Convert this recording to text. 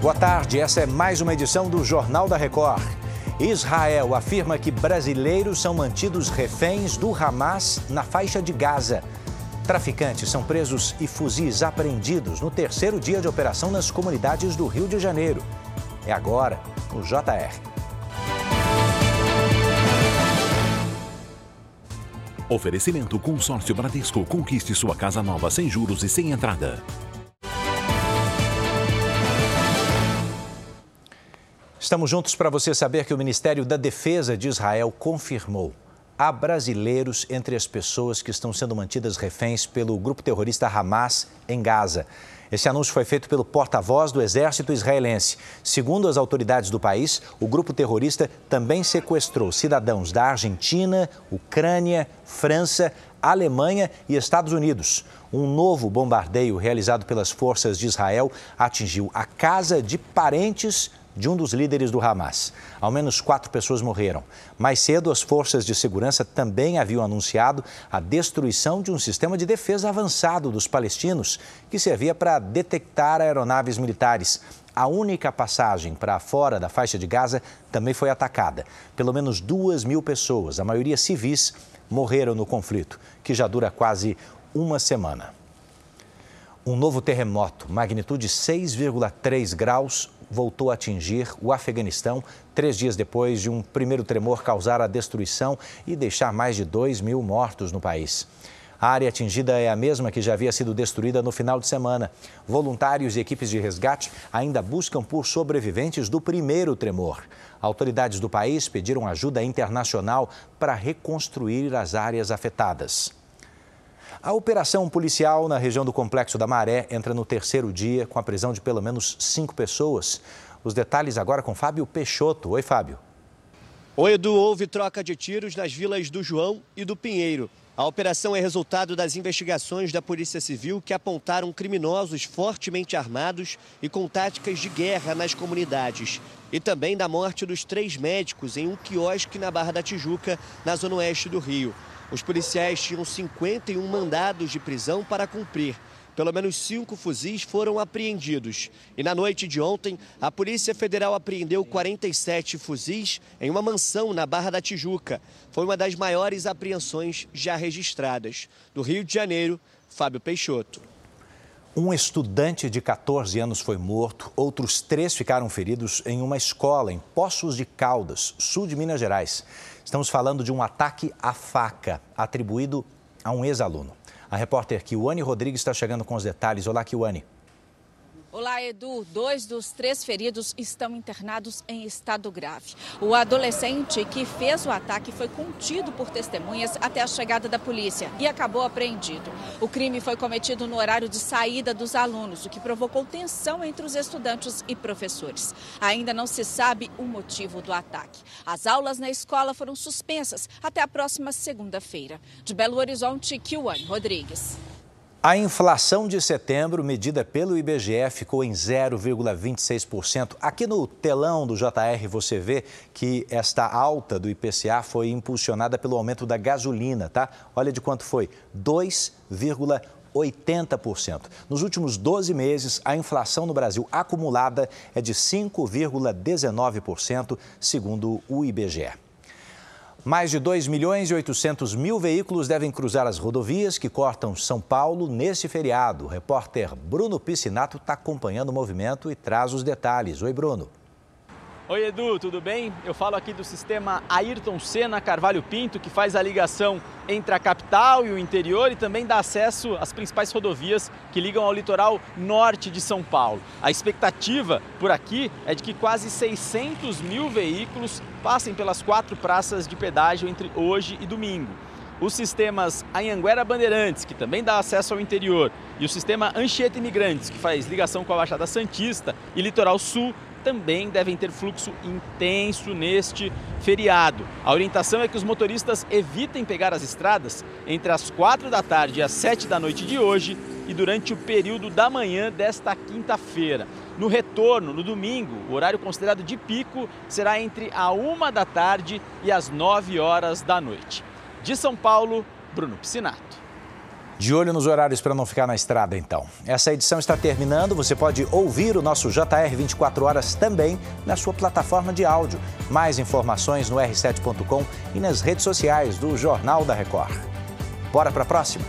Boa tarde, essa é mais uma edição do Jornal da Record. Israel afirma que brasileiros são mantidos reféns do Hamas na faixa de Gaza. Traficantes são presos e fuzis apreendidos no terceiro dia de operação nas comunidades do Rio de Janeiro. É agora, no JR. Oferecimento Consórcio Bradesco. Conquiste sua casa nova sem juros e sem entrada. Estamos juntos para você saber que o Ministério da Defesa de Israel confirmou. Há brasileiros entre as pessoas que estão sendo mantidas reféns pelo grupo terrorista Hamas em Gaza. Esse anúncio foi feito pelo porta-voz do exército israelense. Segundo as autoridades do país, o grupo terrorista também sequestrou cidadãos da Argentina, Ucrânia, França, Alemanha e Estados Unidos. Um novo bombardeio realizado pelas forças de Israel atingiu a casa de parentes de um dos líderes do Hamas. Ao menos quatro pessoas morreram. Mais cedo, as forças de segurança também haviam anunciado a destruição de um sistema de defesa avançado dos palestinos que servia para detectar aeronaves militares. A única passagem para fora da faixa de Gaza também foi atacada. Pelo menos duas mil pessoas, a maioria civis, morreram no conflito, que já dura quase uma semana. Um novo terremoto, magnitude 6,3 graus, voltou a atingir o Afeganistão três dias depois de um primeiro tremor causar a destruição e deixar mais de 2 mil mortos no país. A área atingida é a mesma que já havia sido destruída no final de semana. Voluntários e equipes de resgate ainda buscam por sobreviventes do primeiro tremor. Autoridades do país pediram ajuda internacional para reconstruir as áreas afetadas. A operação policial na região do Complexo da Maré entra no terceiro dia com a prisão de pelo menos cinco pessoas. Os detalhes agora com Fábio Peixoto. Oi, Fábio. Oi, Edu. Houve troca de tiros nas vilas do João e do Pinheiro. A operação é resultado das investigações da Polícia Civil que apontaram criminosos fortemente armados e com táticas de guerra nas comunidades. E também da morte dos três médicos em um quiosque na Barra da Tijuca, na zona oeste do Rio. Os policiais tinham 51 mandados de prisão para cumprir. Pelo menos cinco fuzis foram apreendidos. E na noite de ontem, a Polícia Federal apreendeu 47 fuzis em uma mansão na Barra da Tijuca. Foi uma das maiores apreensões já registradas. Do Rio de Janeiro, Fábio Peixoto. Um estudante de 14 anos foi morto, outros três ficaram feridos em uma escola em Poços de Caldas, sul de Minas Gerais. Estamos falando de um ataque à faca atribuído a um ex-aluno. A repórter Kiwane Rodrigues está chegando com os detalhes. Olá, Kiwane. Olá, Edu. Dois dos três feridos estão internados em estado grave. O adolescente que fez o ataque foi contido por testemunhas até a chegada da polícia e acabou apreendido. O crime foi cometido no horário de saída dos alunos, o que provocou tensão entre os estudantes e professores. Ainda não se sabe o motivo do ataque. As aulas na escola foram suspensas até a próxima segunda-feira. De Belo Horizonte, Kiwane Rodrigues. A inflação de setembro, medida pelo IBGE, ficou em 0,26%. Aqui no telão do JR você vê que esta alta do IPCA foi impulsionada pelo aumento da gasolina, tá? Olha de quanto foi: 2,80%. Nos últimos 12 meses, a inflação no Brasil acumulada é de 5,19%, segundo o IBGE. Mais de 2 milhões e 800 mil veículos devem cruzar as rodovias que cortam São Paulo nesse feriado. O repórter Bruno Piscinato está acompanhando o movimento e traz os detalhes. Oi, Bruno. Oi Edu, tudo bem? Eu falo aqui do sistema Ayrton Senna Carvalho Pinto, que faz a ligação entre a capital e o interior e também dá acesso às principais rodovias que ligam ao litoral norte de São Paulo. A expectativa por aqui é de que quase 600 mil veículos passem pelas quatro praças de pedágio entre hoje e domingo. Os sistemas Anhanguera Bandeirantes, que também dá acesso ao interior, e o sistema Anchieta Imigrantes, que faz ligação com a Baixada Santista e Litoral Sul, também devem ter fluxo intenso neste feriado. A orientação é que os motoristas evitem pegar as estradas entre as 4 da tarde e as 7 da noite de hoje e durante o período da manhã desta quinta-feira. No retorno, no domingo, o horário considerado de pico será entre a 1 da tarde e as 9 horas da noite. De São Paulo, Bruno Piscinato. De olho nos horários para não ficar na estrada, então. Essa edição está terminando. Você pode ouvir o nosso JR 24 horas também na sua plataforma de áudio. Mais informações no r7.com e nas redes sociais do Jornal da Record. Bora para a próxima?